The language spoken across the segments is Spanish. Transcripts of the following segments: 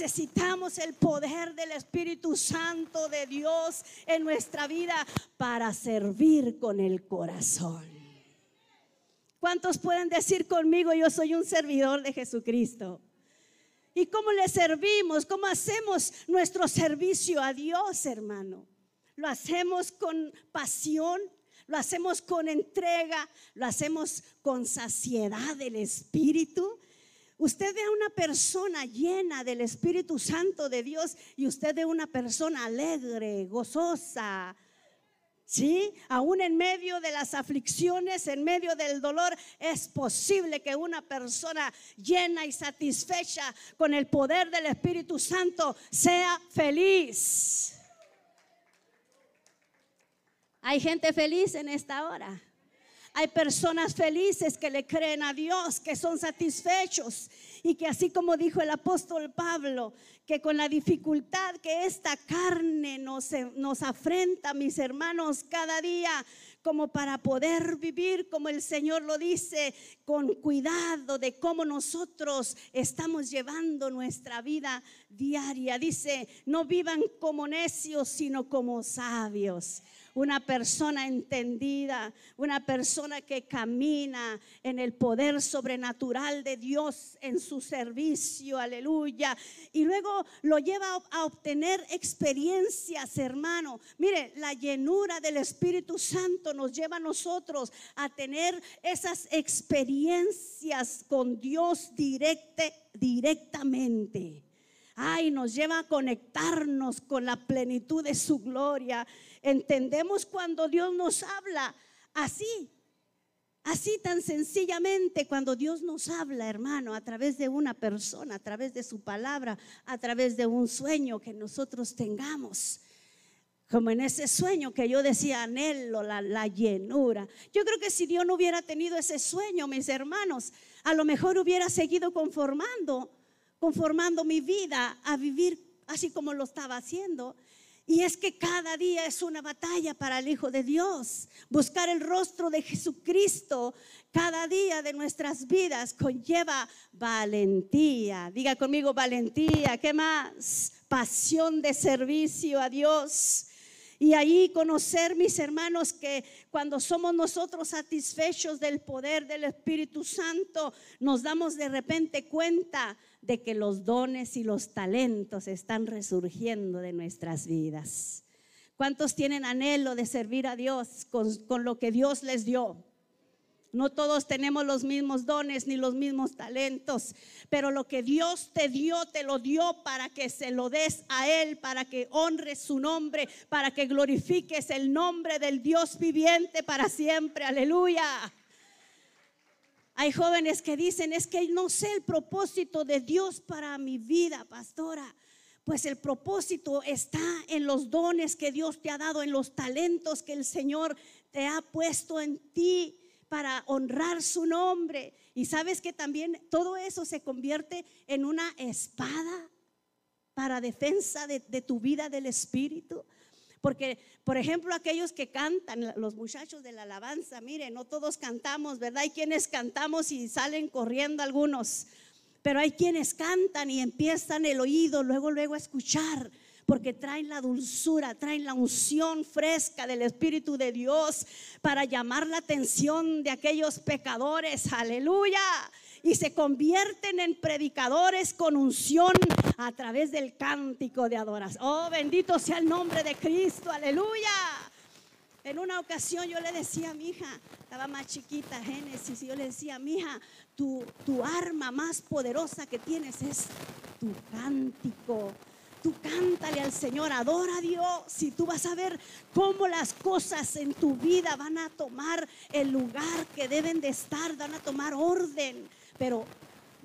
Necesitamos el poder del Espíritu Santo de Dios en nuestra vida para servir con el corazón. ¿Cuántos pueden decir conmigo, yo soy un servidor de Jesucristo? ¿Y cómo le servimos? ¿Cómo hacemos nuestro servicio a Dios, hermano? ¿Lo hacemos con pasión? ¿Lo hacemos con entrega? ¿Lo hacemos con saciedad del Espíritu? Usted ve a una persona llena del Espíritu Santo de Dios y usted ve una persona alegre, gozosa. Sí, aún en medio de las aflicciones, en medio del dolor, es posible que una persona llena y satisfecha con el poder del Espíritu Santo sea feliz. Hay gente feliz en esta hora. Hay personas felices que le creen a Dios, que son satisfechos y que así como dijo el apóstol Pablo, que con la dificultad que esta carne nos, nos afrenta, mis hermanos, cada día, como para poder vivir como el Señor lo dice, con cuidado de cómo nosotros estamos llevando nuestra vida diaria. Dice, no vivan como necios, sino como sabios una persona entendida, una persona que camina en el poder sobrenatural de Dios en su servicio, aleluya. Y luego lo lleva a obtener experiencias, hermano. Mire, la llenura del Espíritu Santo nos lleva a nosotros a tener esas experiencias con Dios directe, directamente. Ay, nos lleva a conectarnos con la plenitud de su gloria entendemos cuando Dios nos habla así, así tan sencillamente, cuando Dios nos habla, hermano, a través de una persona, a través de su palabra, a través de un sueño que nosotros tengamos. Como en ese sueño que yo decía, anhelo la, la llenura. Yo creo que si Dios no hubiera tenido ese sueño, mis hermanos, a lo mejor hubiera seguido conformando, conformando mi vida a vivir así como lo estaba haciendo. Y es que cada día es una batalla para el Hijo de Dios. Buscar el rostro de Jesucristo cada día de nuestras vidas conlleva valentía. Diga conmigo valentía. ¿Qué más? Pasión de servicio a Dios. Y ahí conocer, mis hermanos, que cuando somos nosotros satisfechos del poder del Espíritu Santo, nos damos de repente cuenta de que los dones y los talentos están resurgiendo de nuestras vidas. ¿Cuántos tienen anhelo de servir a Dios con, lo que Dios les dio? No todos tenemos los mismos dones ni los mismos talentos, pero lo que Dios te dio, te lo dio para que se lo des a Él, para que honres su nombre, para que glorifiques el nombre del Dios viviente para siempre. Aleluya. Hay jóvenes que dicen, es que no sé el propósito de Dios para mi vida, pastora. Pues el propósito está en los dones que Dios te ha dado, en los talentos que el Señor te ha puesto en ti para honrar su nombre. Y sabes que también todo eso se convierte en una espada para defensa de, de tu vida del Espíritu. Porque, por ejemplo, aquellos que cantan, los muchachos de la alabanza, miren, no todos cantamos, ¿verdad? Hay quienes cantamos y salen corriendo algunos, pero hay quienes cantan y empiezan el oído luego, luego a escuchar porque traen la dulzura, traen la unción fresca del Espíritu de Dios para llamar la atención de aquellos pecadores. Aleluya y se convierten en predicadores con unción a través del cántico de adoración. Oh, bendito sea el nombre de Cristo, aleluya. En una ocasión yo le decía a mi hija, estaba más chiquita, Génesis, y yo le decía, mi hija, tu, tu arma más poderosa que tienes es tu cántico. Tú cántale al Señor, adora a Dios y tú vas a ver cómo las cosas en tu vida van a tomar el lugar que deben de estar, van a tomar orden pero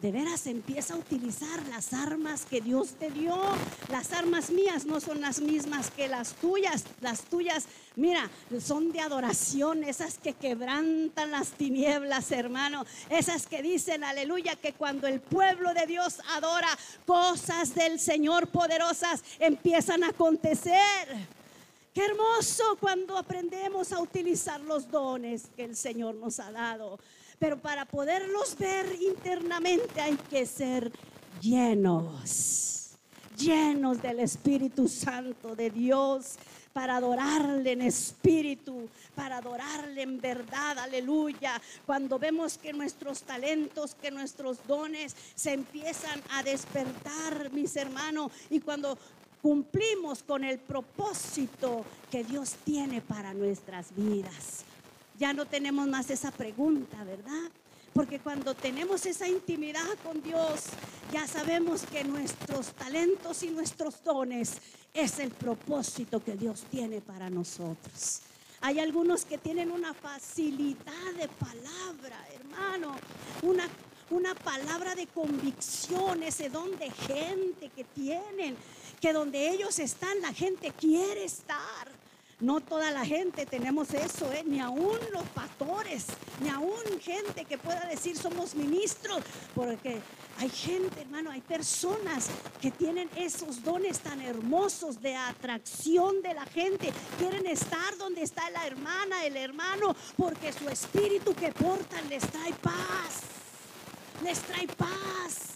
de veras empieza a utilizar las armas que Dios te dio. Las armas mías no son las mismas que las tuyas. Las tuyas, mira, son de adoración, esas que quebrantan las tinieblas, hermano. Esas que dicen, aleluya, que cuando el pueblo de Dios adora, cosas del Señor poderosas empiezan a acontecer. Qué hermoso cuando aprendemos a utilizar los dones que el Señor nos ha dado. Pero para poderlos ver internamente hay que ser llenos. llenos del Espíritu Santo de Dios para adorarle en espíritu, para adorarle en verdad, aleluya. Cuando vemos que nuestros talentos, que nuestros dones se empiezan a despertar, mis hermanos, y cuando cumplimos con el propósito que Dios tiene para nuestras vidas. Ya no tenemos más esa pregunta, ¿verdad? Porque cuando tenemos esa intimidad con Dios, ya sabemos que nuestros talentos y nuestros dones es el propósito que Dios tiene para nosotros. Hay algunos que tienen una facilidad de palabra, hermano, una, una palabra de convicción, ese don de gente que tienen, que donde ellos están la gente quiere estar. No toda la gente tenemos eso, ¿eh? ni aún los pastores, ni aún gente que pueda decir somos ministros, porque hay gente, hermano, hay personas que tienen esos dones tan hermosos de atracción de la gente. Quieren estar donde está la hermana, el hermano, porque su espíritu que portan les trae paz. Les trae paz.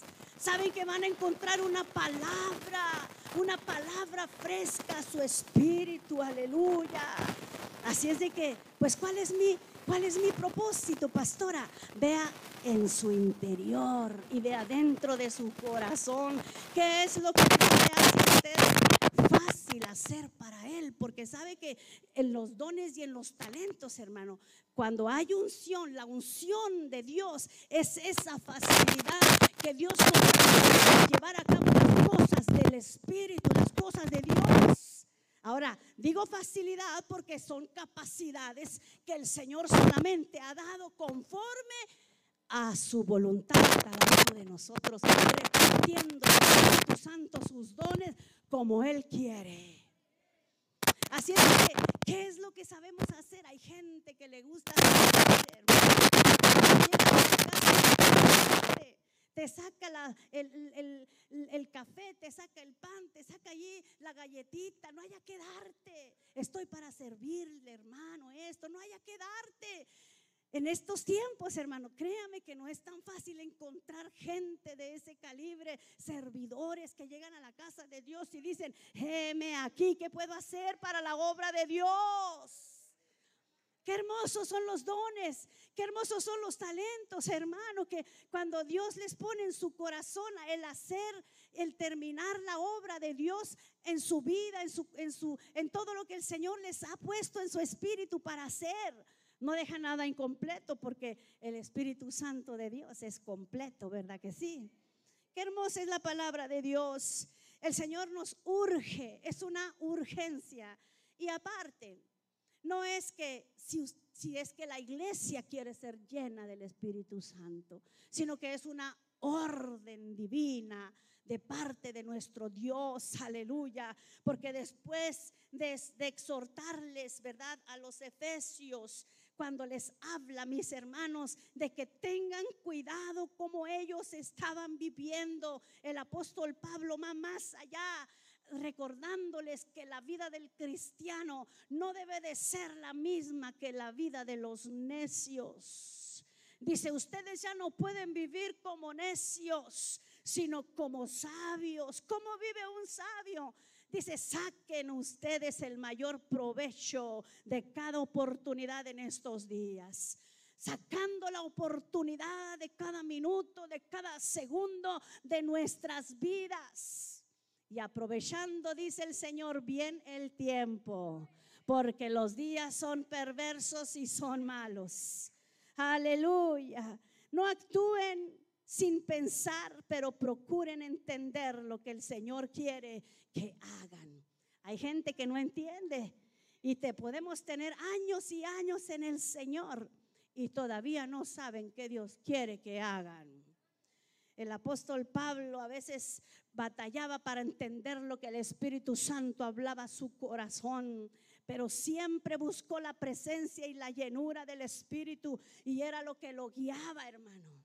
Saben que van a encontrar una palabra, una palabra fresca a su espíritu, aleluya. Así es de que, pues, ¿cuál es mi, cuál es mi propósito, pastora? Vea en su interior y vea dentro de su corazón qué es lo que hace usted fácil hacer para él, porque sabe que en los dones y en los talentos, hermano, cuando hay unción, la unción de Dios es esa facilidad que Dios nos llevar a cabo las cosas del Espíritu, las cosas de Dios. Ahora, digo facilidad porque son capacidades que el Señor solamente ha dado conforme a su voluntad cada uno de nosotros, repartiendo el Espíritu Santo sus dones como Él quiere. Así es que, ¿qué es lo que sabemos hacer? Hay gente que le gusta hacer, te saca el, café, te saca el pan, te saca allí la galletita, no haya que darte. Estoy para servirle, hermano, esto, no haya que darte. En estos tiempos, hermano, créame que no es tan fácil encontrar gente de ese calibre, servidores que llegan a la casa de Dios y dicen, heme aquí, ¿qué puedo hacer para la obra de Dios? Qué hermosos son los dones, qué hermosos son los talentos, hermano, que cuando Dios les pone en su corazón el hacer, el terminar la obra de Dios en su vida, en, su, en, su, en todo lo que el Señor les ha puesto en su espíritu para hacer. No deja nada incompleto porque el Espíritu Santo de Dios es completo, ¿verdad que sí? Qué hermosa es la palabra de Dios. El Señor nos urge, es una urgencia. Y aparte, no es que si, es que la iglesia quiere ser llena del Espíritu Santo, sino que es una orden divina de parte de nuestro Dios, aleluya, porque después de, de, exhortarles, ¿verdad? A los efesios, cuando les habla, mis hermanos, de que tengan cuidado como ellos estaban viviendo, el apóstol Pablo va más allá recordándoles que la vida del cristiano no debe de ser la misma que la vida de los necios. Dice, ustedes ya no pueden vivir como necios, sino como sabios. ¿Cómo vive un sabio? Dice, saquen ustedes el mayor provecho de cada oportunidad en estos días sacando la oportunidad de cada minuto, de cada segundo de nuestras vidas y aprovechando, dice el Señor, bien el tiempo, porque los días son perversos y son malos. Aleluya. No actúen sin pensar, pero procuren entender lo que el Señor quiere que hagan. Hay gente que no entiende y te podemos tener años y años en el Señor y todavía no saben qué Dios quiere que hagan. El apóstol Pablo a veces batallaba para entender lo que el Espíritu Santo hablaba a su corazón, pero siempre buscó la presencia y la llenura del Espíritu y era lo que lo guiaba, hermano.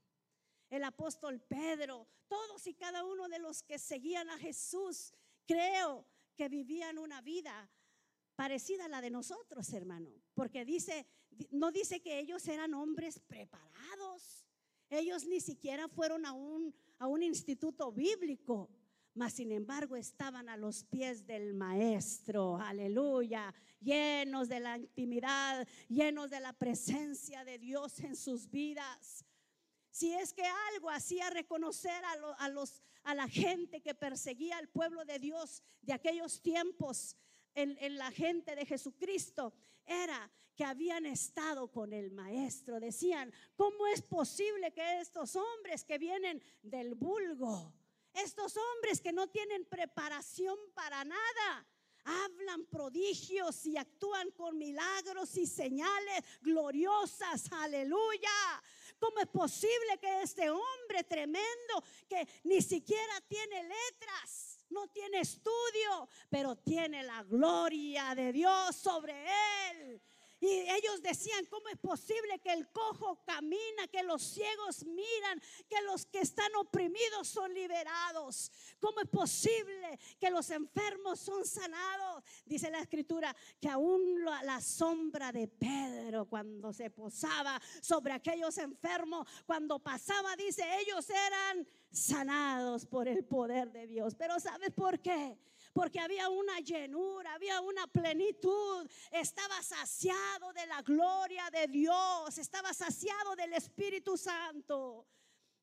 El apóstol Pedro, todos y cada uno de los que seguían a Jesús, creo que vivían una vida parecida a la de nosotros, hermano, porque dice, no dice que ellos eran hombres preparados ellos ni siquiera fueron a un, a un instituto bíblico, mas sin embargo estaban a los pies del maestro, aleluya, llenos de la intimidad, llenos de la presencia de Dios en sus vidas. Si es que algo hacía reconocer a, los, a la gente que perseguía al pueblo de Dios de aquellos tiempos, en, la gente de Jesucristo era que habían estado con el maestro. Decían, ¿cómo es posible que estos hombres que vienen del vulgo, estos hombres que no tienen preparación para nada, hablan prodigios y actúan con milagros y señales gloriosas. Aleluya. ¿Cómo es posible que este hombre tremendo que ni siquiera tiene letras, no tiene estudio, pero tiene la gloria de Dios sobre él? Y ellos decían, ¿cómo es posible que el cojo camina, que los ciegos miran, que los que están oprimidos son liberados? ¿Cómo es posible que los enfermos son sanados? Dice la escritura que aún la sombra de Pedro cuando se posaba sobre aquellos enfermos, cuando pasaba, dice, ellos eran sanados por el poder de Dios. Pero ¿sabes por qué? Porque había una llenura, había una plenitud, estaba saciado de la gloria de Dios, estaba saciado del Espíritu Santo.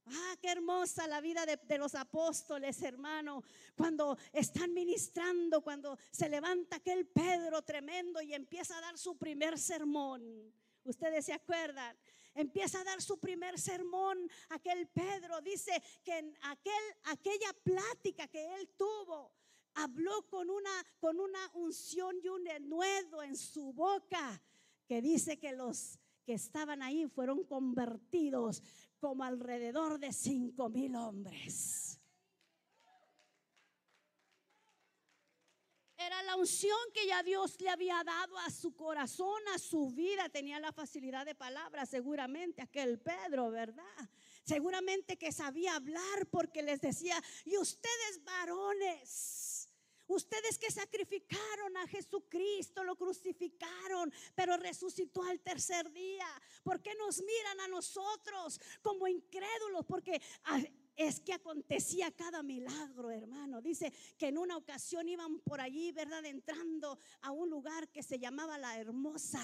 Ah, qué hermosa la vida de, los apóstoles, hermano. Cuando están ministrando, cuando se levanta aquel Pedro tremendo y empieza a dar su primer sermón. Ustedes se acuerdan, empieza a dar su primer sermón. Aquel Pedro dice que en aquel, aquella plática que él tuvo, habló con una, con una unción y un denuedo en su boca que dice que los que estaban ahí fueron convertidos como alrededor de cinco mil hombres. Era la unción que ya Dios le había dado a su corazón, a su vida. Tenía la facilidad de palabra, seguramente, aquel Pedro, ¿verdad? Seguramente que sabía hablar porque les decía, y ustedes varones, Ustedes que sacrificaron a Jesucristo, lo crucificaron, pero resucitó al tercer día. ¿Por qué nos miran a nosotros como incrédulos? Porque ah, es que acontecía cada milagro, hermano. Dice que en una ocasión iban por allí, ¿verdad? Entrando a un lugar que se llamaba La Hermosa.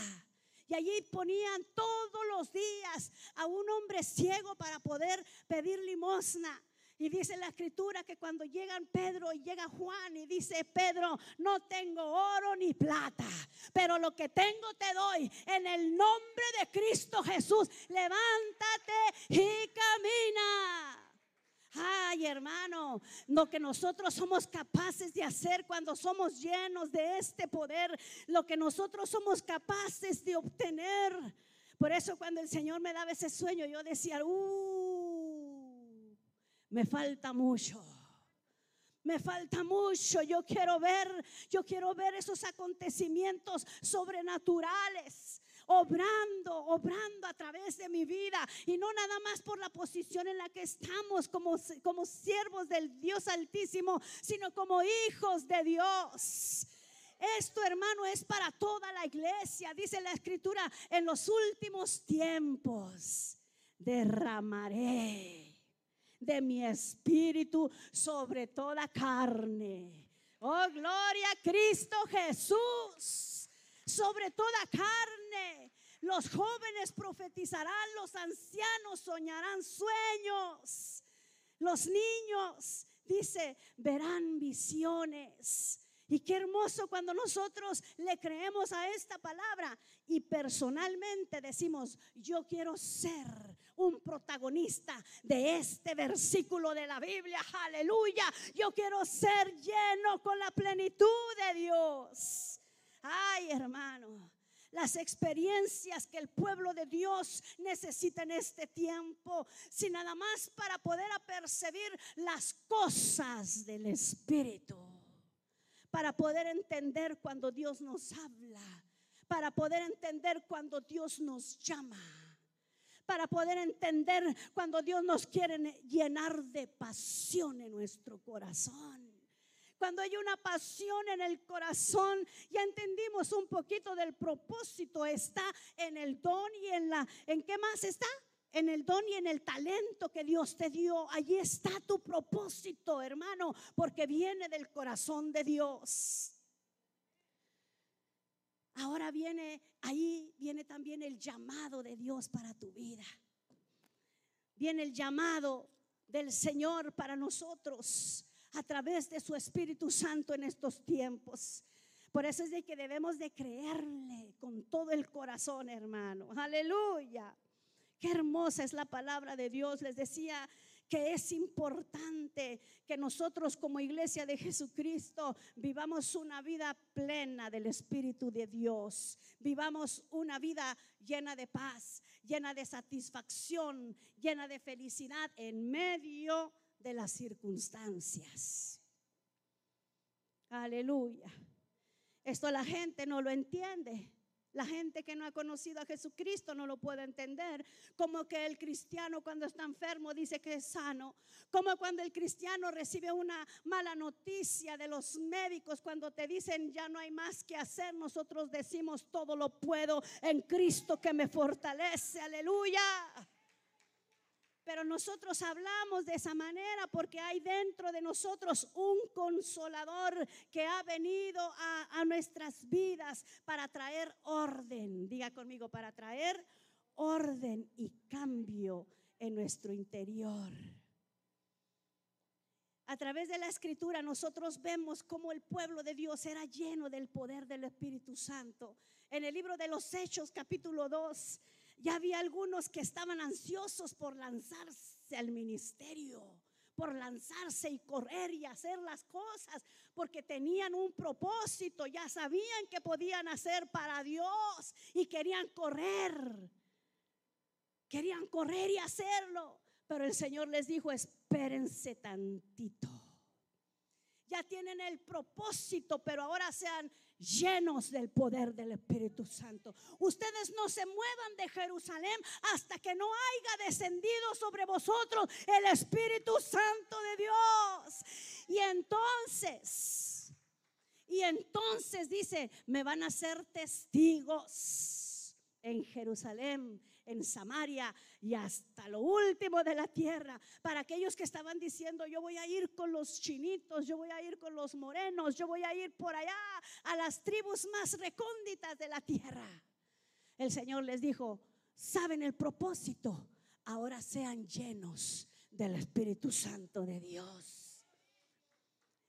Y allí ponían todos los días a un hombre ciego para poder pedir limosna. Y dice la escritura que cuando llegan Pedro y llega Juan y dice, Pedro, no tengo oro ni plata, pero lo que tengo te doy en el nombre de Cristo Jesús. Levántate y camina. Ay, hermano, lo que nosotros somos capaces de hacer cuando somos llenos de este poder, lo que nosotros somos capaces de obtener. Por eso cuando el Señor me daba ese sueño, yo decía, uh, me falta mucho. Me falta mucho. Yo quiero ver, yo quiero ver esos acontecimientos sobrenaturales obrando, obrando a través de mi vida y no nada más por la posición en la que estamos como, como siervos del Dios Altísimo, sino como hijos de Dios. Esto, hermano, es para toda la iglesia. Dice la escritura, en los últimos tiempos derramaré de mi espíritu sobre toda carne. Oh, gloria a Cristo Jesús. Sobre toda carne. Los jóvenes profetizarán, los ancianos soñarán sueños. Los niños, dice, verán visiones. Y qué hermoso cuando nosotros le creemos a esta palabra y personalmente decimos, yo quiero ser un protagonista de este versículo de la Biblia. Aleluya. Yo quiero ser lleno con la plenitud de Dios. Ay, hermano las experiencias que el pueblo de Dios necesita en este tiempo, sin nada más para poder apercibir las cosas del Espíritu para poder entender cuando Dios nos habla, para poder entender cuando Dios nos llama, para poder entender cuando Dios nos quiere llenar de pasión en nuestro corazón. Cuando hay una pasión en el corazón, ya entendimos un poquito del propósito. Está en el don y en la, ¿en qué más está? en el don y en el talento que Dios te dio. Allí está tu propósito, hermano, porque viene del corazón de Dios. Ahora viene, ahí viene también el llamado de Dios para tu vida. Viene el llamado del Señor para nosotros a través de su Espíritu Santo en estos tiempos. Por eso es de que debemos de creerle con todo el corazón, hermano. Aleluya. Qué hermosa es la palabra de Dios. Les decía que es importante que nosotros como iglesia de Jesucristo vivamos una vida plena del Espíritu de Dios. Vivamos una vida llena de paz, llena de satisfacción, llena de felicidad en medio de las circunstancias. Aleluya. Esto la gente no lo entiende. La gente que no ha conocido a Jesucristo no lo puede entender. Como que el cristiano cuando está enfermo dice que es sano. Como cuando el cristiano recibe una mala noticia de los médicos cuando te dicen ya no hay más que hacer. Nosotros decimos todo lo puedo en Cristo que me fortalece. Aleluya. Pero nosotros hablamos de esa manera porque hay dentro de nosotros un consolador que ha venido a, nuestras vidas para traer orden. Diga conmigo, para traer orden y cambio en nuestro interior. A través de la escritura nosotros vemos cómo el pueblo de Dios era lleno del poder del Espíritu Santo. En el libro de los Hechos capítulo 2 ya había algunos que estaban ansiosos por lanzarse al ministerio, por lanzarse y correr y hacer las cosas, porque tenían un propósito, ya sabían que podían hacer para Dios y querían correr. Querían correr y hacerlo, pero el Señor les dijo, espérense tantito ya tienen el propósito, pero ahora sean llenos del poder del Espíritu Santo. Ustedes no se muevan de Jerusalén hasta que no haya descendido sobre vosotros el Espíritu Santo de Dios. Y entonces, y entonces dice, me van a ser testigos en Jerusalén, en Samaria y hasta lo último de la tierra. Para aquellos que estaban diciendo, yo voy a ir con los chinitos, yo voy a ir con los morenos, yo voy a ir por allá a las tribus más recónditas de la tierra. El Señor les dijo, ¿saben el propósito? Ahora sean llenos del Espíritu Santo de Dios.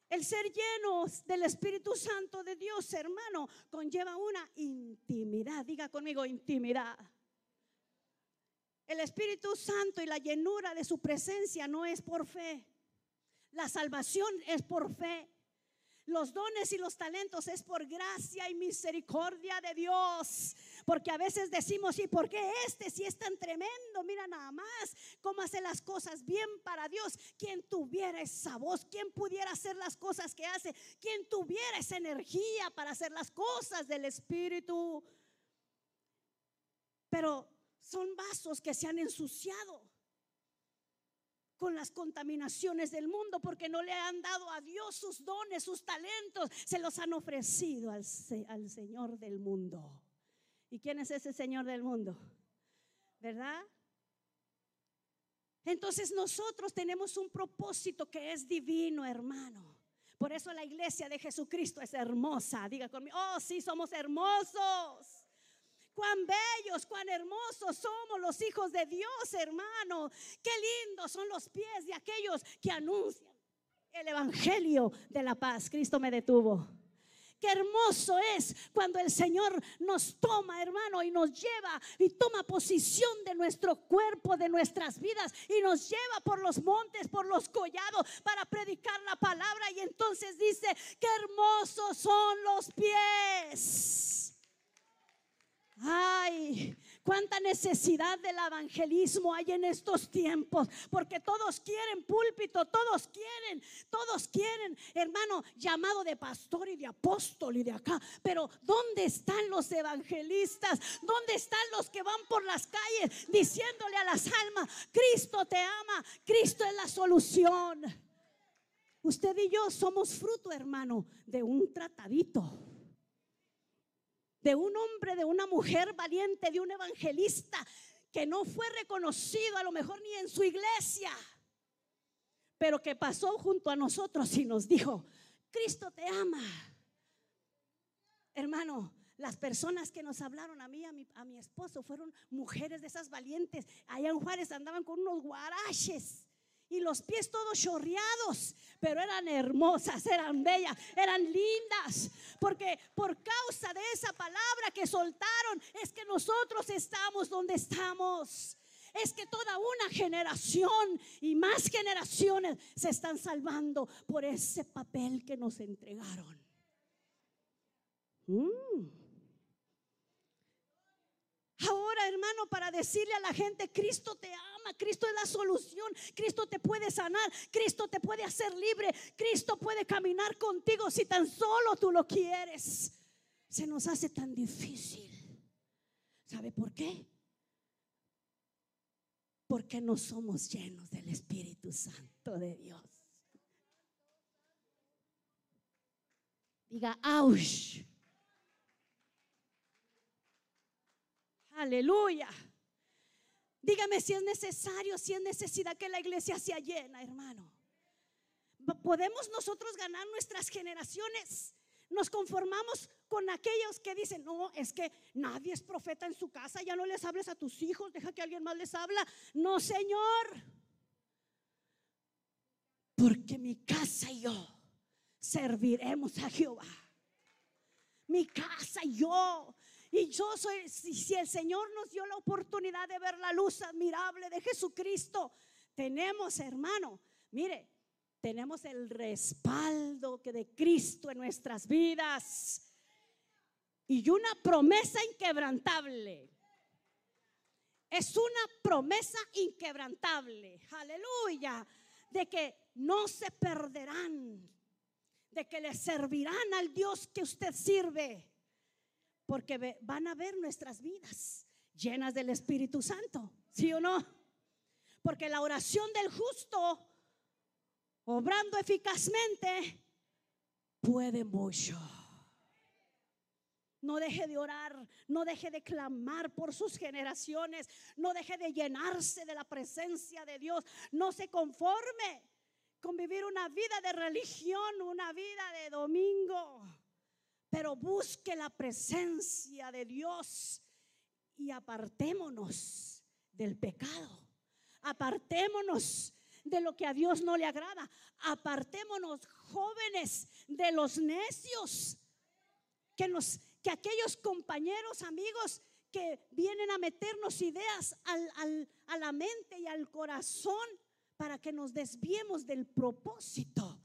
El ser llenos del Espíritu Santo de Dios, hermano, conlleva una intimidad. Diga conmigo, intimidad. El Espíritu Santo y la llenura de su presencia no es por fe. La salvación es por fe. Los dones y los talentos es por gracia y misericordia de Dios. Porque a veces decimos, ¿y por qué este si es tan tremendo? Mira nada más cómo hace las cosas bien para Dios. Quien tuviera esa voz, quien pudiera hacer las cosas que hace, quien tuviera esa energía para hacer las cosas del Espíritu. Pero son vasos que se han ensuciado con las contaminaciones del mundo porque no le han dado a Dios sus dones, sus talentos, se los han ofrecido al, Señor del mundo. ¿Y quién es ese Señor del mundo? ¿Verdad? Entonces nosotros tenemos un propósito que es divino, hermano. Por eso la iglesia de Jesucristo es hermosa. Diga conmigo, oh sí, somos hermosos cuán bellos, cuán hermosos somos los hijos de Dios, hermano. Qué lindos son los pies de aquellos que anuncian el Evangelio de la paz. Cristo me detuvo. Qué hermoso es cuando el Señor nos toma, hermano, y nos lleva y toma posición de nuestro cuerpo, de nuestras vidas, y nos lleva por los montes, por los collados, para predicar la palabra. Y entonces dice, qué hermosos son los pies Ay, cuánta necesidad del evangelismo hay en estos tiempos, porque todos quieren púlpito, todos quieren, todos quieren, hermano, llamado de pastor y de apóstol y de acá. Pero ¿dónde están los evangelistas? ¿Dónde están los que van por las calles diciéndole a las almas, Cristo te ama, Cristo es la solución? Usted y yo somos fruto, hermano, de un tratadito de un hombre, de una mujer valiente, de un evangelista que no fue reconocido a lo mejor ni en su iglesia, pero que pasó junto a nosotros y nos dijo, Cristo te ama. Hermano, las personas que nos hablaron a mí, a mi, a mi esposo, fueron mujeres de esas valientes. Allá en Juárez andaban con unos guaraches y los pies todos chorreados, pero eran hermosas, eran bellas, eran lindas, porque por causa de esa palabra que soltaron es que nosotros estamos donde estamos. Es que toda una generación y más generaciones se están salvando por ese papel que nos entregaron. Mm. Ahora, hermano, para decirle a la gente, Cristo te ama, Cristo es la solución, Cristo te puede sanar, Cristo te puede hacer libre, Cristo puede caminar contigo si tan solo tú lo quieres. Se nos hace tan difícil. ¿Sabe por qué? Porque no somos llenos del Espíritu Santo de Dios. Diga, ¡auch! Aleluya. Dígame si es necesario, si es necesidad que la iglesia sea llena, hermano. ¿Podemos nosotros ganar nuestras generaciones? Nos conformamos con aquellos que dicen, no, es que nadie es profeta en su casa, ya no les hables a tus hijos, deja que alguien más les habla. No, Señor. Porque mi casa y yo serviremos a Jehová. Mi casa y yo y yo soy, si, el Señor nos dio la oportunidad de ver la luz admirable de Jesucristo, tenemos, hermano, mire, tenemos el respaldo que de Cristo en nuestras vidas y una promesa inquebrantable. Es una promesa inquebrantable, aleluya, de que no se perderán, de que le servirán al Dios que usted sirve porque van a ver nuestras vidas llenas del Espíritu Santo, ¿sí o no? Porque la oración del justo, obrando eficazmente, puede mucho. No deje de orar, no deje de clamar por sus generaciones, no deje de llenarse de la presencia de Dios, no se conforme con vivir una vida de religión, una vida de domingo pero busque la presencia de Dios y apartémonos del pecado. Apartémonos de lo que a Dios no le agrada. Apartémonos jóvenes de los necios. Que, nos, que aquellos compañeros, amigos que vienen a meternos ideas a la mente y al corazón para que nos desviemos del propósito.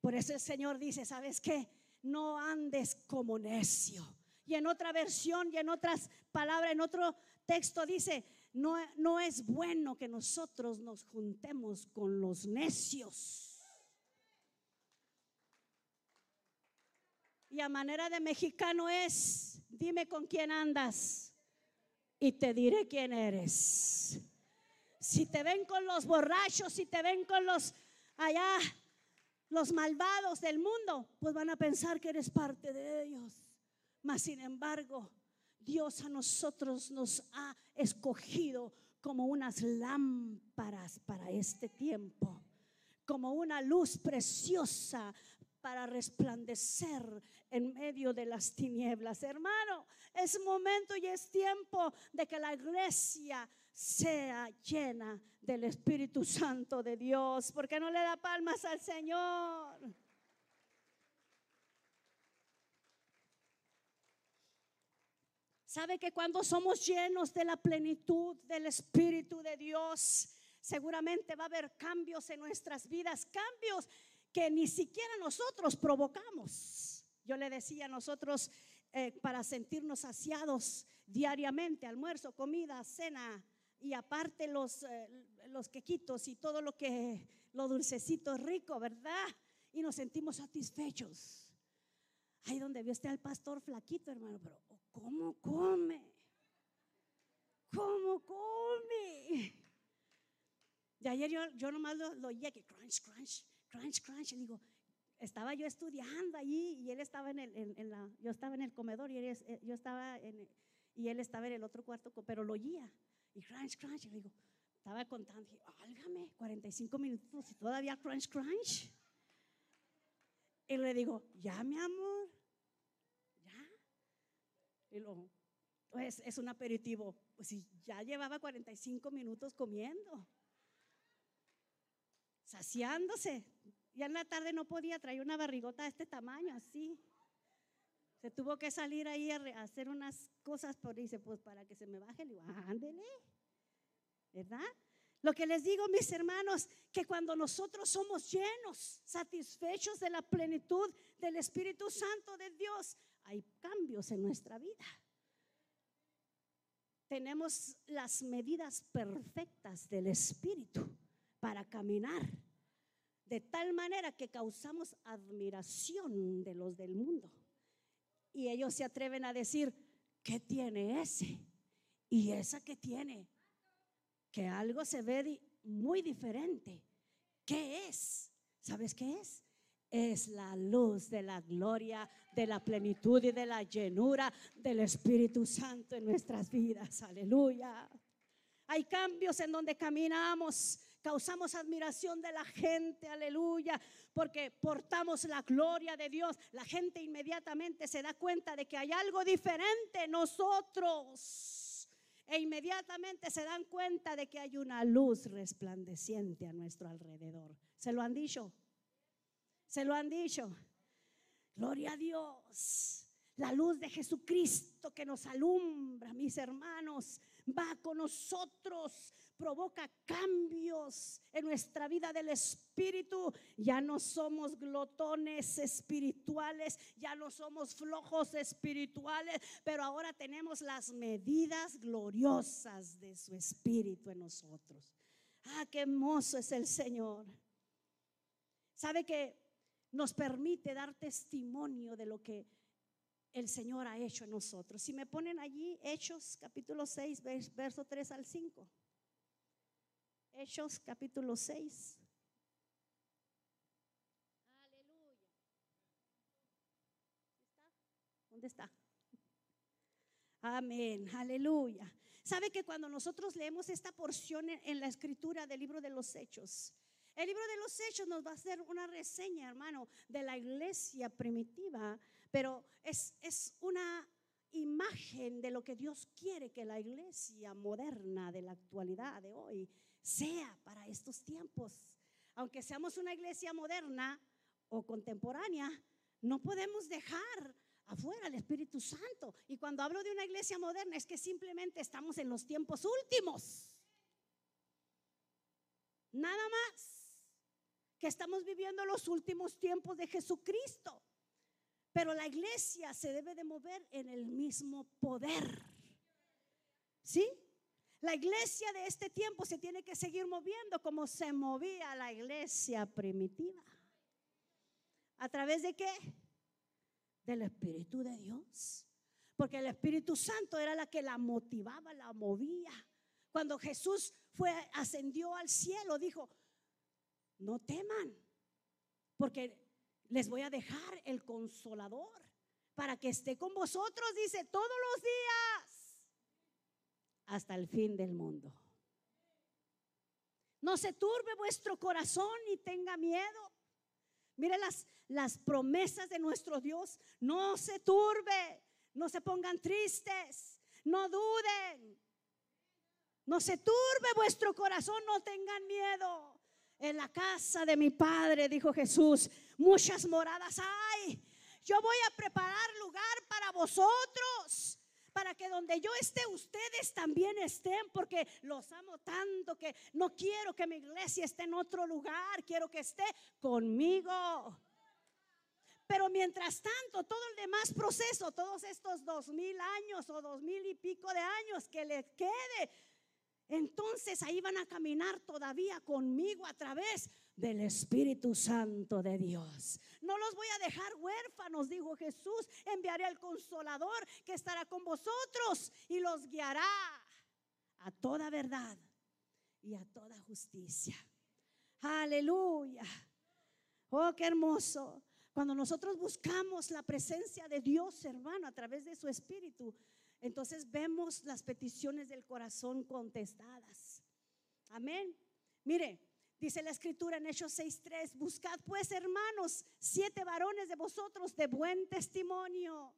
Por eso el Señor dice, ¿sabes qué? No andes como necio. Y en otra versión y en otras palabras, en otro texto dice, no, no es bueno que nosotros nos juntemos con los necios. Y a manera de mexicano es, dime con quién andas y te diré quién eres. Si te ven con los borrachos, si te ven con los allá los malvados del mundo, pues van a pensar que eres parte de ellos. Mas, sin embargo, Dios a nosotros nos ha escogido como unas lámparas para este tiempo, como una luz preciosa para resplandecer en medio de las tinieblas. Hermano, es momento y es tiempo de que la iglesia sea llena del Espíritu Santo de Dios. porque no le da palmas al Señor? ¿Sabe que cuando somos llenos de la plenitud del Espíritu de Dios, seguramente va a haber cambios en nuestras vidas, cambios que ni siquiera nosotros provocamos? Yo le decía a nosotros, eh, para sentirnos saciados diariamente, almuerzo, comida, cena, y aparte los, eh, los quequitos y todo lo que, lo dulcecito rico, ¿verdad? Y nos sentimos satisfechos. Ahí donde vio usted al pastor flaquito, hermano, pero ¿cómo come? ¿Cómo come? De ayer yo, yo nomás lo, oía que crunch, crunch, crunch, crunch. Y digo, estaba yo estudiando allí y él estaba en, el, en, la, yo estaba en el comedor y él, yo estaba en, y él estaba en el otro cuarto, pero lo oía. Y crunch, crunch. Y le digo, estaba contando, dije, álgame, 45 minutos y todavía crunch, crunch. Y le digo, ya, mi amor, ya. Y luego, pues es un aperitivo. Pues si ya llevaba 45 minutos comiendo, saciándose. Ya en la tarde no podía traer una barrigota de este tamaño, así. Se tuvo que salir ahí a hacer unas cosas, por dice, pues para que se me baje, le digo, ándele, ¿verdad? Lo que les digo, mis hermanos, que cuando nosotros somos llenos, satisfechos de la plenitud del Espíritu Santo de Dios, hay cambios en nuestra vida. Tenemos las medidas perfectas del Espíritu para caminar, de tal manera que causamos admiración de los del mundo. Y ellos se atreven a decir, ¿qué tiene ese? Y esa que tiene, que algo se ve muy diferente. ¿Qué es? ¿Sabes qué es? Es la luz de la gloria, de la plenitud y de la llenura del Espíritu Santo en nuestras vidas. Aleluya. Hay cambios en donde caminamos, causamos admiración de la gente, aleluya, porque portamos la gloria de Dios. La gente inmediatamente se da cuenta de que hay algo diferente en nosotros. E inmediatamente se dan cuenta de que hay una luz resplandeciente a nuestro alrededor. ¿Se lo han dicho? ¿Se lo han dicho? Gloria a Dios. La luz de Jesucristo que nos alumbra, mis hermanos, va con nosotros, provoca cambios en nuestra vida del espíritu. Ya no somos glotones espirituales, ya no somos flojos espirituales, pero ahora tenemos las medidas gloriosas de su espíritu en nosotros. Ah, qué hermoso es el Señor. ¿Sabe que nos permite dar testimonio de lo que el Señor ha hecho en nosotros. Si me ponen allí Hechos capítulo 6, verso 3 al 5. Hechos capítulo 6. Aleluya. ¿Dónde está? Amén, aleluya. ¿Sabe que cuando nosotros leemos esta porción en la escritura del libro de los Hechos, el libro de los Hechos nos va a hacer una reseña, hermano, de la iglesia primitiva, pero es, es una imagen de lo que Dios quiere que la iglesia moderna de la actualidad de hoy sea para estos tiempos. Aunque seamos una iglesia moderna o contemporánea, no podemos dejar afuera el Espíritu Santo. Y cuando hablo de una iglesia moderna es que simplemente estamos en los tiempos últimos. Nada más que estamos viviendo los últimos tiempos de Jesucristo. Pero la iglesia se debe de mover en el mismo poder. ¿Sí? La iglesia de este tiempo se tiene que seguir moviendo como se movía la iglesia primitiva. ¿A través de qué? Del Espíritu de Dios. Porque el Espíritu Santo era la que la motivaba, la movía. Cuando Jesús fue ascendió al cielo, dijo, no teman, porque les voy a dejar el consolador para que esté con vosotros, dice, todos los días hasta el fin del mundo. No se turbe vuestro corazón ni tenga miedo. Mire las, las promesas de nuestro Dios. No se turbe, no se pongan tristes, no duden. No se turbe vuestro corazón, no tengan miedo. En la casa de mi Padre, dijo Jesús, muchas moradas hay. Yo voy a preparar lugar para vosotros, para que donde yo esté, ustedes también estén, porque los amo tanto que no quiero que mi iglesia esté en otro lugar, quiero que esté conmigo. Pero mientras tanto, todo el demás proceso, todos estos dos mil años o dos mil y pico de años que les quede, entonces ahí van a caminar todavía conmigo a través del Espíritu Santo de Dios. No los voy a dejar huérfanos, dijo Jesús. Enviaré al consolador que estará con vosotros y los guiará a toda verdad y a toda justicia. Aleluya. Oh, qué hermoso. Cuando nosotros buscamos la presencia de Dios, hermano, a través de su Espíritu, entonces vemos las peticiones del corazón contestadas. Amén. Mire, dice la escritura en Hechos 6:3, buscad pues hermanos, siete varones de vosotros de buen testimonio.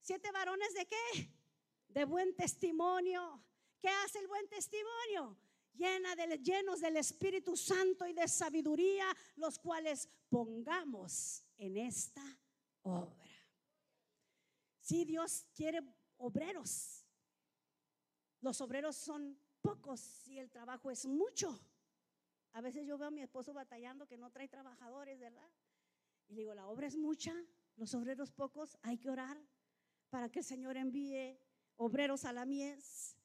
¿Siete varones de qué? De buen testimonio. ¿Qué hace el buen testimonio? Llena llenos del Espíritu Santo y de sabiduría, los cuales pongamos en esta obra. Si Dios quiere obreros, los obreros son pocos y el trabajo es mucho. A veces yo veo a mi esposo batallando que no trae trabajadores, ¿verdad? Y le digo, la obra es mucha, los obreros pocos, hay que orar para que el Señor envíe obreros a la mies.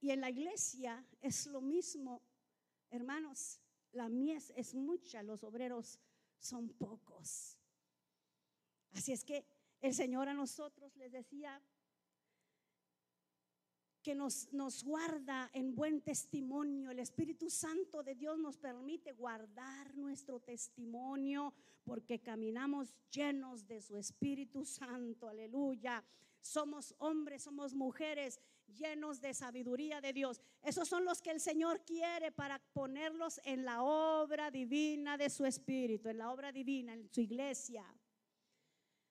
Y en la iglesia es lo mismo, hermanos, la mies es mucha, los obreros son pocos. Así es que el Señor a nosotros les decía, que nos, nos guarda en buen testimonio. El Espíritu Santo de Dios nos permite guardar nuestro testimonio porque caminamos llenos de su Espíritu Santo. Aleluya. Somos hombres, somos mujeres llenos de sabiduría de Dios. Esos son los que el Señor quiere para ponerlos en la obra divina de su Espíritu, en la obra divina, en su iglesia.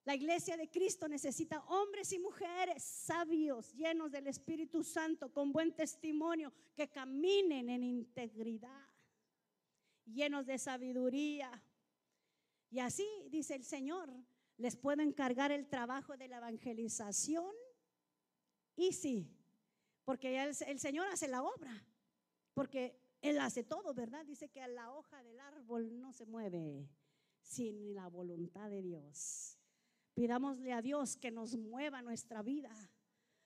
La iglesia de Cristo necesita hombres y mujeres sabios, llenos del Espíritu Santo, con buen testimonio, que caminen en integridad, llenos de sabiduría. Y así, dice el Señor, les puedo encargar el trabajo de la evangelización. Y sí, porque el, el Señor hace la obra, porque Él hace todo, ¿verdad? Dice que la hoja del árbol no se mueve sin la voluntad de Dios. Pidámosle a Dios que nos mueva nuestra vida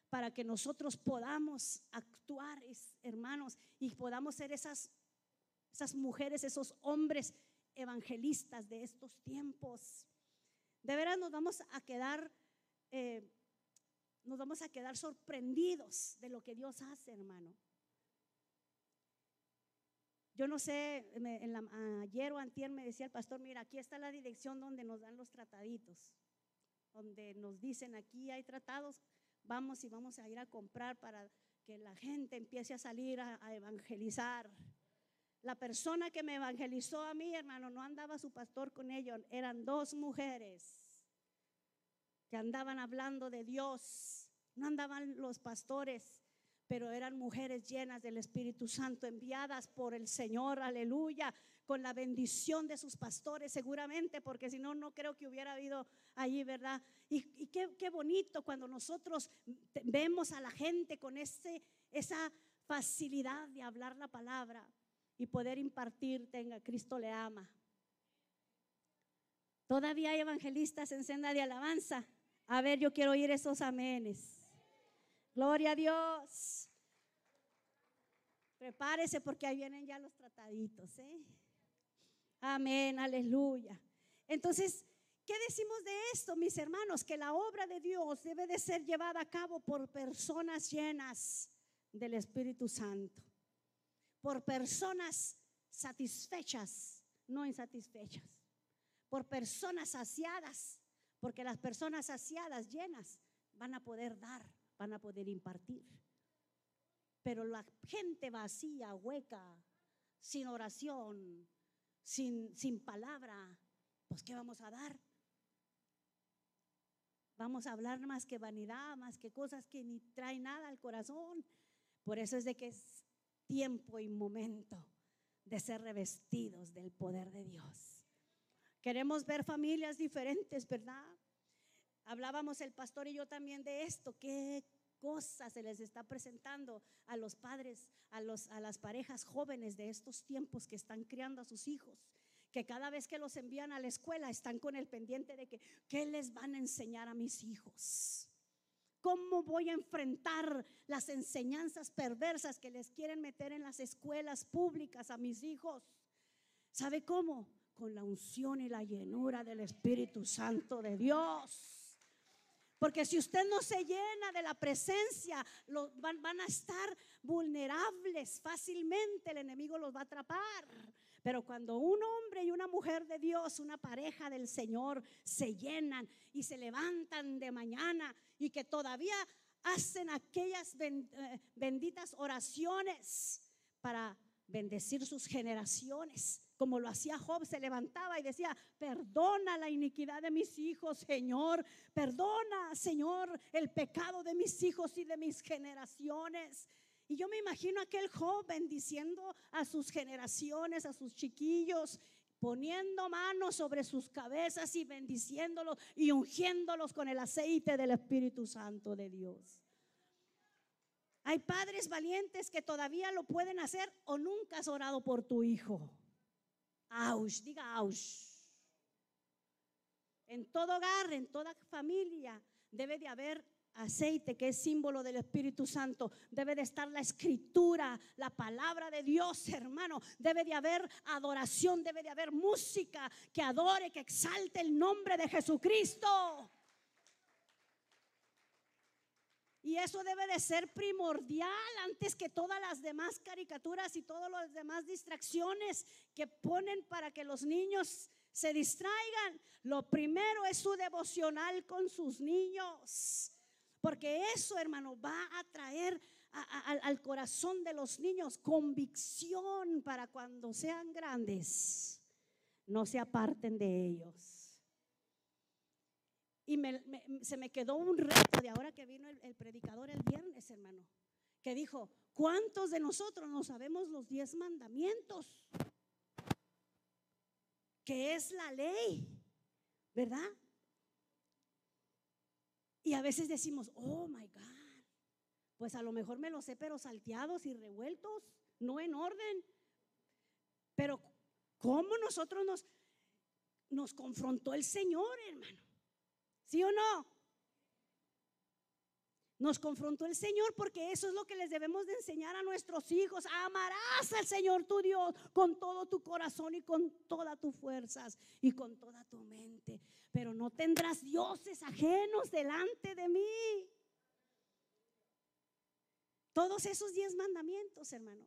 para que nosotros podamos actuar, hermanos, y podamos ser esas, mujeres, esos hombres evangelistas de estos tiempos. De veras nos vamos a quedar, eh, nos vamos a quedar sorprendidos de lo que Dios hace, hermano. Yo no sé, ayer o antier me decía el pastor, mira, aquí está la dirección donde nos dan los trataditos donde nos dicen aquí hay tratados, vamos y vamos a ir a comprar para que la gente empiece a salir a, evangelizar. La persona que me evangelizó a mí, hermano, no andaba su pastor con ellos, eran dos mujeres que andaban hablando de Dios, no andaban los pastores pero eran mujeres llenas del Espíritu Santo, enviadas por el Señor, aleluya, con la bendición de sus pastores seguramente, porque si no, no creo que hubiera habido allí, ¿verdad? Y, qué, bonito cuando nosotros vemos a la gente con ese, esa facilidad de hablar la palabra y poder impartir, tenga, Cristo le ama. Todavía hay evangelistas en senda de alabanza. A ver, yo quiero oír esos amenes. Gloria a Dios. Prepárese porque ahí vienen ya los trataditos. ¿eh? Amén, aleluya. Entonces, ¿qué decimos de esto, mis hermanos? Que la obra de Dios debe de ser llevada a cabo por personas llenas del Espíritu Santo, por personas satisfechas, no insatisfechas, por personas saciadas, porque las personas saciadas, llenas, van a poder dar van a poder impartir. Pero la gente vacía, hueca, sin oración, sin, sin palabra, pues ¿qué vamos a dar? Vamos a hablar más que vanidad, más que cosas que ni traen nada al corazón. Por eso es de que es tiempo y momento de ser revestidos del poder de Dios. Queremos ver familias diferentes, ¿verdad? Hablábamos el pastor y yo también de esto, qué cosas se les está presentando a los padres, a, los, a las parejas jóvenes de estos tiempos que están criando a sus hijos, que cada vez que los envían a la escuela están con el pendiente de que, ¿qué les van a enseñar a mis hijos? ¿Cómo voy a enfrentar las enseñanzas perversas que les quieren meter en las escuelas públicas a mis hijos? ¿Sabe cómo? Con la unción y la llenura del Espíritu Santo de Dios. Porque si usted no se llena de la presencia, van, a estar vulnerables fácilmente, el enemigo los va a atrapar. Pero cuando un hombre y una mujer de Dios, una pareja del Señor, se llenan y se levantan de mañana y que todavía hacen aquellas eh, benditas oraciones para bendecir sus generaciones. Como lo hacía Job, se levantaba y decía, perdona la iniquidad de mis hijos, Señor. Perdona, Señor, el pecado de mis hijos y de mis generaciones. Y yo me imagino aquel Job bendiciendo a sus generaciones, a sus chiquillos, poniendo manos sobre sus cabezas y bendiciéndolos y ungiéndolos con el aceite del Espíritu Santo de Dios. Hay padres valientes que todavía lo pueden hacer o nunca has orado por tu hijo. Aush, diga aush. En todo hogar, en toda familia, debe de haber aceite que es símbolo del Espíritu Santo. Debe de estar la escritura, la palabra de Dios, hermano. Debe de haber adoración, debe de haber música que adore, que exalte el nombre de Jesucristo. Y eso debe de ser primordial antes que todas las demás caricaturas y todas las demás distracciones que ponen para que los niños se distraigan. Lo primero es su devocional con sus niños. Porque eso, hermano, va a traer al corazón de los niños convicción para cuando sean grandes, no se aparten de ellos. Y se me quedó un reto de ahora que vino el, predicador el viernes, hermano, que dijo, ¿cuántos de nosotros no sabemos los diez mandamientos? Que es la ley, ¿verdad? Y a veces decimos, oh my God, pues a lo mejor me lo sé, pero salteados y revueltos, no en orden. Pero ¿cómo nosotros nos, nos confrontó el Señor, hermano? ¿Sí o no? Nos confrontó el Señor porque eso es lo que les debemos de enseñar a nuestros hijos. Amarás al Señor tu Dios con todo tu corazón y con todas tus fuerzas y con toda tu mente. Pero no tendrás dioses ajenos delante de mí. Todos esos diez mandamientos, hermano,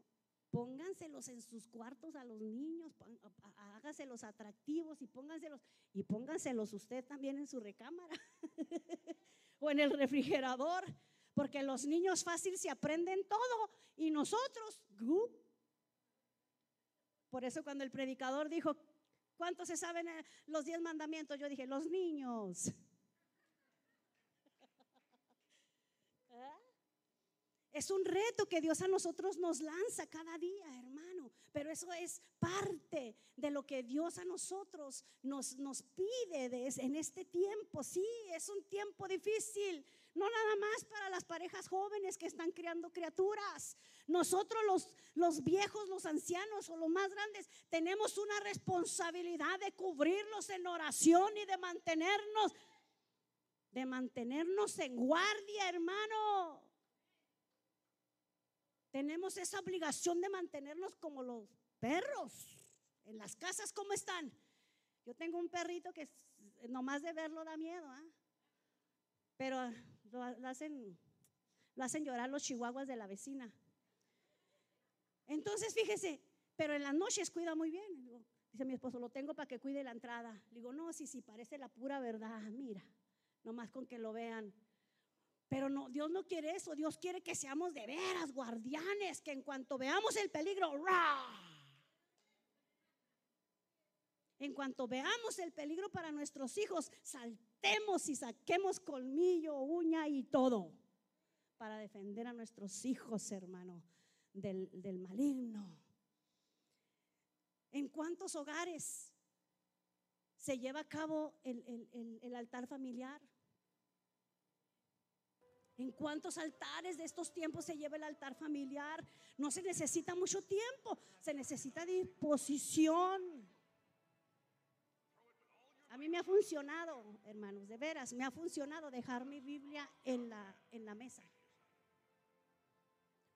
pónganselos en sus cuartos a los niños, hágaselos atractivos y pónganselos, y pónganselos usted también en su recámara. o en el refrigerador, porque los niños fácil se aprenden todo y nosotros, por eso cuando el predicador dijo, ¿cuántos se saben eh, los diez mandamientos? Yo dije, los niños. Es un reto que Dios a nosotros nos lanza cada día, hermano. Pero eso es parte de lo que Dios a nosotros nos, pide en este tiempo. Sí, es un tiempo difícil. No nada más para las parejas jóvenes que están criando criaturas. Nosotros los, los viejos, los ancianos o los más grandes, tenemos una responsabilidad de cubrirlos en oración y de mantenernos, de mantenernos en guardia, hermano. Tenemos esa obligación de mantenernos como los perros. En las casas, ¿cómo están? Yo tengo un perrito que nomás de verlo da miedo, ¿ah? pero lo, hacen, lo hacen llorar los chihuahuas de la vecina. Entonces, fíjese, pero en las noches cuida muy bien. dice mi esposo, lo tengo para que cuide la entrada. Le digo, no, si, si parece la pura verdad, mira, nomás con que lo vean. Pero no, Dios no quiere eso. Dios quiere que seamos de veras guardianes, que en cuanto veamos el peligro, en cuanto veamos el peligro para nuestros hijos, saltemos y saquemos colmillo, uña y todo para defender a nuestros hijos, hermano, del, maligno. ¿En cuántos hogares se lleva a cabo el altar familiar? ¿En cuántos altares de estos tiempos se lleva el altar familiar? No se necesita mucho tiempo, se necesita disposición. A mí me ha funcionado, hermanos, de veras, me ha funcionado dejar mi Biblia en la, en la mesa.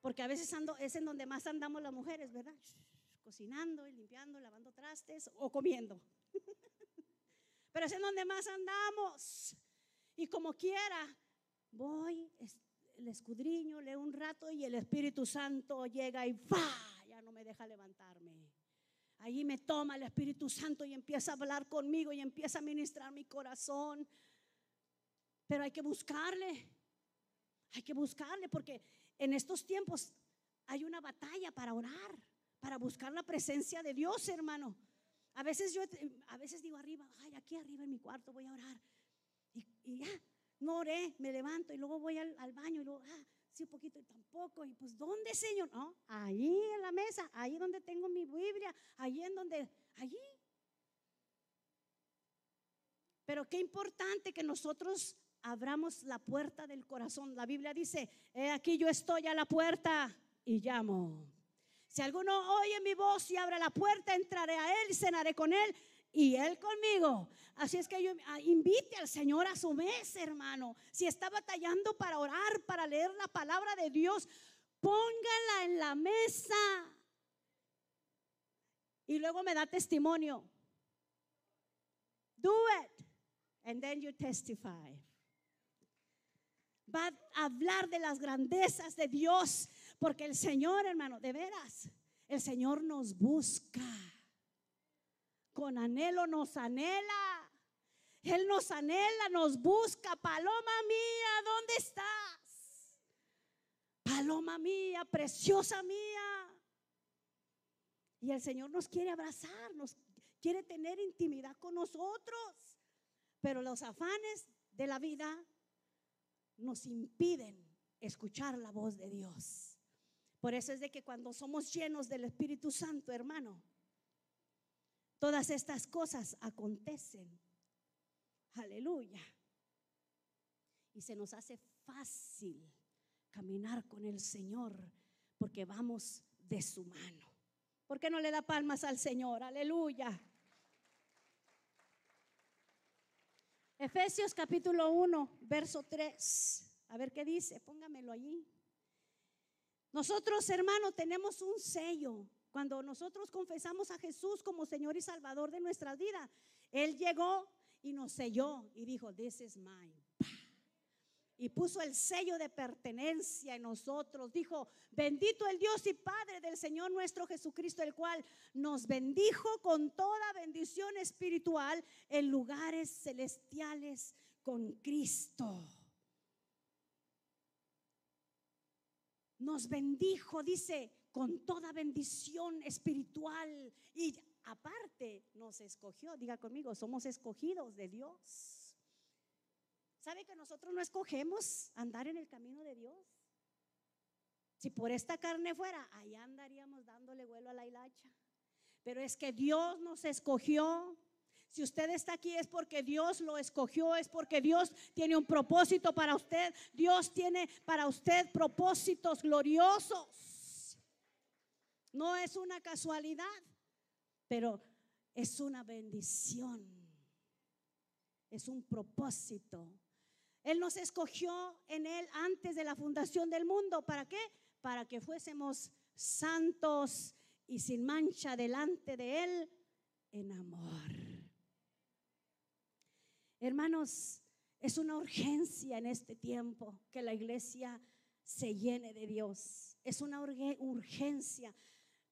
Porque a veces ando, es en donde más andamos las mujeres, ¿verdad? Cocinando y limpiando, lavando trastes o comiendo. Pero es en donde más andamos. Y como quiera, voy, el escudriño, leo un rato y el Espíritu Santo llega y ¡fa! ya no me deja levantarme. Allí me toma el Espíritu Santo y empieza a hablar conmigo y empieza a ministrar mi corazón. Pero hay que buscarle. Hay que buscarle porque en estos tiempos hay una batalla para orar, para buscar la presencia de Dios, hermano. A veces yo, a veces digo arriba, ay, aquí arriba en mi cuarto voy a orar. Y, ya, no oré, me levanto y luego voy al, baño y luego, ah, sí, un poquito y tampoco. Y pues, ¿dónde, Señor? No, ahí en la mesa, ahí donde tengo mi Biblia, ahí en donde, allí. Pero qué importante que nosotros abramos la puerta del corazón. La Biblia dice, aquí yo estoy a la puerta y llamo. Si alguno oye mi voz y abre la puerta, entraré a él y cenaré con él y él conmigo. Así es que yo ah, invite al Señor a su mesa, hermano. Si está batallando para orar, para leer la palabra de Dios, póngala en la mesa. Y luego me da testimonio. Do it. And then you testify va a hablar de las grandezas de Dios, porque el Señor, hermano, de veras, el Señor nos busca. Con anhelo nos anhela. Él nos anhela, nos busca. Paloma mía, ¿dónde estás? Paloma mía, preciosa mía. Y el Señor nos quiere abrazar, nos quiere tener intimidad con nosotros. Pero los afanes de la vida nos impiden escuchar la voz de Dios. Por eso es de que cuando somos llenos del Espíritu Santo, hermano, todas estas cosas acontecen. Aleluya. Y se nos hace fácil caminar con el Señor porque vamos de su mano. ¿Por qué no le da palmas al Señor? Aleluya. Efesios capítulo 1, verso 3. A ver qué dice, póngamelo allí. Nosotros, hermanos, tenemos un sello. Cuando nosotros confesamos a Jesús como Señor y Salvador de nuestra vida, Él llegó y nos selló y dijo, this is mine y puso el sello de pertenencia en nosotros. Dijo, bendito el Dios y Padre del Señor nuestro Jesucristo, el cual nos bendijo con toda bendición espiritual en lugares celestiales con Cristo. Nos bendijo, dice, con toda bendición espiritual y aparte nos escogió. Diga conmigo, somos escogidos de Dios. ¿Sabe que nosotros no escogemos andar en el camino de Dios? Si por esta carne fuera, allá andaríamos dándole vuelo a la hilacha. Pero es que Dios nos escogió. Si usted está aquí es porque Dios lo escogió, es porque Dios tiene un propósito para usted. Dios tiene para usted propósitos gloriosos. No es una casualidad, pero es una bendición. Es un propósito él nos escogió en Él antes de la fundación del mundo. ¿Para qué? Para que fuésemos santos y sin mancha delante de Él en amor. Hermanos, es una urgencia en este tiempo que la iglesia se llene de Dios. Es una urgencia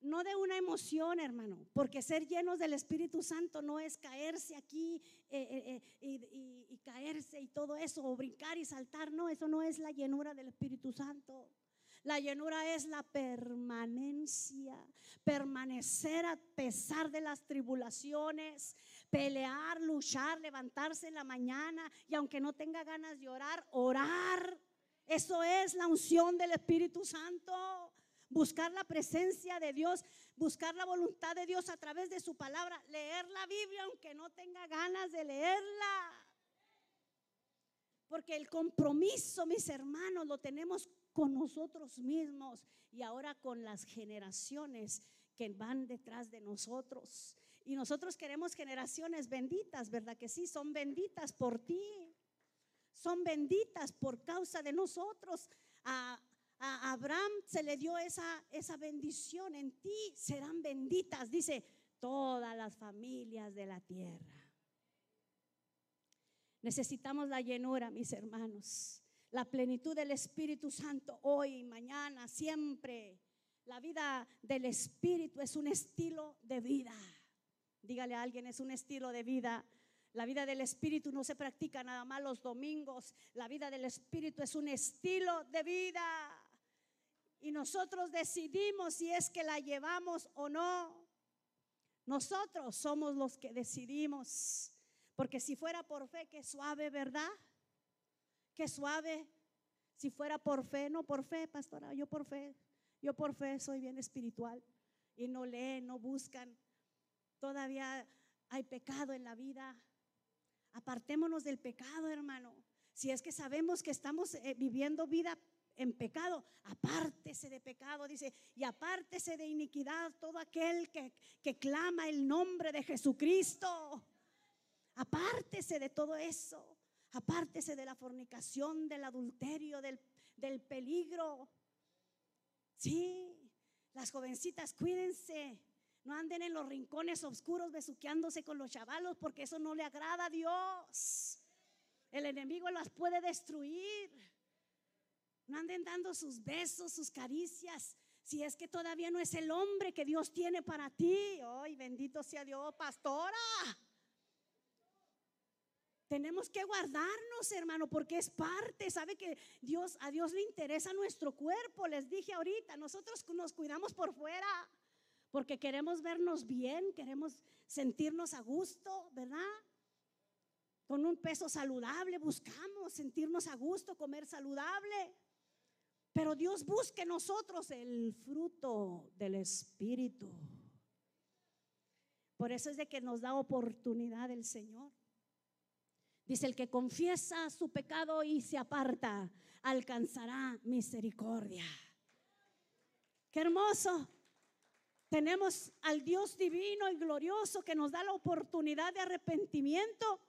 no de una emoción, hermano, porque ser llenos del Espíritu Santo no es caerse aquí eh, eh, eh, y, caerse y todo eso, o brincar y saltar, no, eso no es la llenura del Espíritu Santo. La llenura es la permanencia, permanecer a pesar de las tribulaciones, pelear, luchar, levantarse en la mañana y aunque no tenga ganas de orar, orar. Eso es la unción del Espíritu Santo buscar la presencia de Dios, buscar la voluntad de Dios a través de su palabra, leer la Biblia aunque no tenga ganas de leerla. Porque el compromiso, mis hermanos, lo tenemos con nosotros mismos y ahora con las generaciones que van detrás de nosotros. Y nosotros queremos generaciones benditas, ¿verdad que sí? Son benditas por ti. Son benditas por causa de nosotros. A, a Abraham se le dio esa, esa bendición, en ti serán benditas, dice, todas las familias de la tierra. Necesitamos la llenura, mis hermanos, la plenitud del Espíritu Santo hoy, mañana, siempre. La vida del Espíritu es un estilo de vida. Dígale a alguien, es un estilo de vida. La vida del Espíritu no se practica nada más los domingos. La vida del Espíritu es un estilo de vida. Y nosotros decidimos si es que la llevamos o no. Nosotros somos los que decidimos. Porque si fuera por fe, qué suave, ¿verdad? Qué suave. Si fuera por fe, no por fe, pastora, yo por fe. Yo por fe soy bien espiritual. Y no leen, no buscan. Todavía hay pecado en la vida. Apartémonos del pecado, hermano. Si es que sabemos que estamos eh, viviendo vida en pecado, apártese de pecado, dice, y apártese de iniquidad todo aquel que, que clama el nombre de Jesucristo. Apártese de todo eso. Apártese de la fornicación, del adulterio, del, del peligro. Sí, las jovencitas, cuídense. No anden en los rincones oscuros besuqueándose con los chavalos porque eso no le agrada a Dios. El enemigo las puede destruir. No anden dando sus besos, sus caricias. Si es que todavía no es el hombre que Dios tiene para ti. Ay, bendito sea Dios, pastora. Tenemos que guardarnos, hermano, porque es parte. Sabe que Dios a Dios le interesa nuestro cuerpo. Les dije ahorita, nosotros nos cuidamos por fuera porque queremos vernos bien, queremos sentirnos a gusto, ¿verdad? Con un peso saludable buscamos sentirnos a gusto, comer saludable. Pero Dios busca en nosotros el fruto del Espíritu. Por eso es de que nos da oportunidad el Señor. Dice, el que confiesa su pecado y se aparta, alcanzará misericordia. Qué hermoso. Tenemos al Dios divino y glorioso que nos da la oportunidad de arrepentimiento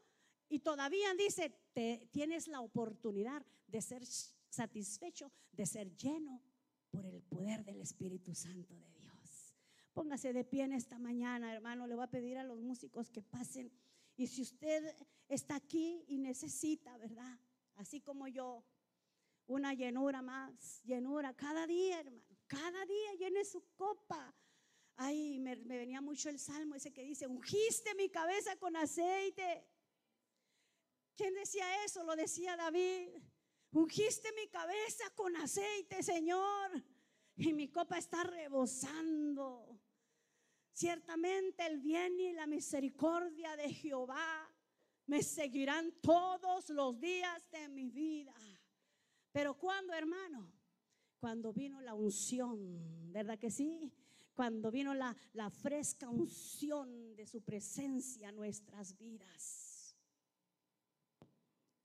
y todavía dice, te, tienes la oportunidad de ser satisfecho, de ser lleno por el poder del Espíritu Santo de Dios. Póngase de pie en esta mañana, hermano. Le voy a pedir a los músicos que pasen. Y si usted está aquí y necesita, ¿verdad? Así como yo, una llenura más, llenura cada día, hermano. Cada día llene su copa Ay, me, venía mucho el salmo ese que dice, ungiste mi cabeza con aceite. ¿Quién decía eso? Lo decía David. Ungiste mi cabeza con aceite, Señor. Y mi copa está rebosando. Ciertamente el bien y la misericordia de Jehová me seguirán todos los días de mi vida. Pero cuando, hermano, cuando vino la unción, ¿verdad que sí? cuando vino la, fresca unción de su presencia a nuestras vidas.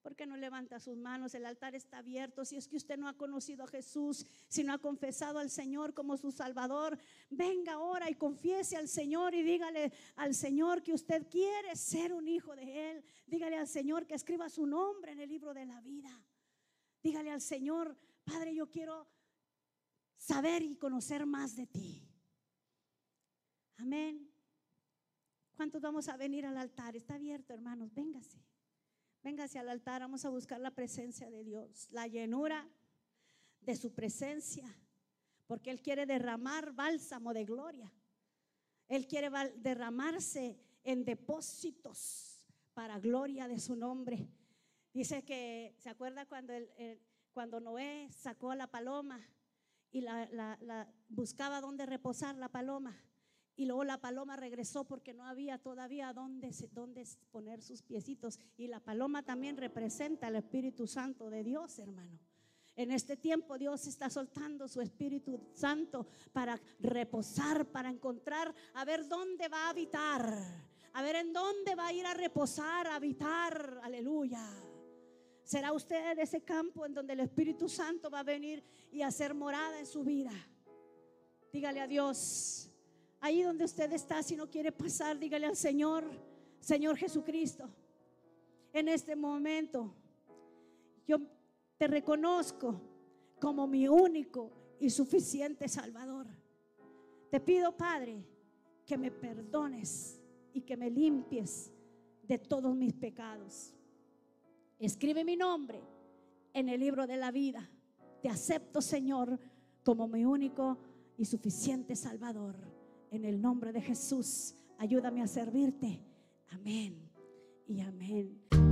¿Por qué no levanta sus manos? El altar está abierto. Si es que usted no ha conocido a Jesús, si no ha confesado al Señor como su Salvador, venga ahora y confiese al Señor y dígale al Señor que usted quiere ser un hijo de Él. Dígale al Señor que escriba su nombre en el libro de la vida. Dígale al Señor, Padre, yo quiero saber y conocer más de ti. Amén. ¿Cuántos vamos a venir al altar? Está abierto, hermanos. Véngase. Véngase al altar. Vamos a buscar la presencia de Dios, la llenura de su presencia, porque Él quiere derramar bálsamo de gloria. Él quiere derramarse en depósitos para gloria de su nombre. Dice que, ¿se acuerda cuando, cuando Noé sacó a la paloma y la, buscaba dónde reposar la paloma? Y luego la paloma regresó porque no había todavía dónde, dónde poner sus piecitos. Y la paloma también representa el Espíritu Santo de Dios, hermano. En este tiempo Dios está soltando su Espíritu Santo para reposar, para encontrar, a ver dónde va a habitar, a ver en dónde va a ir a reposar, a habitar. Aleluya. Será usted ese campo en donde el Espíritu Santo va a venir y hacer morada en su vida. Dígale a Dios, Ahí donde usted está, si no quiere pasar, dígale al Señor, Señor Jesucristo, en este momento yo te reconozco como mi único y suficiente Salvador. Te pido, Padre, que me perdones y que me limpies de todos mis pecados. Escribe mi nombre en el libro de la vida. Te acepto, Señor, como mi único y suficiente Salvador. En el nombre de Jesús, ayúdame a servirte. Amén y amén.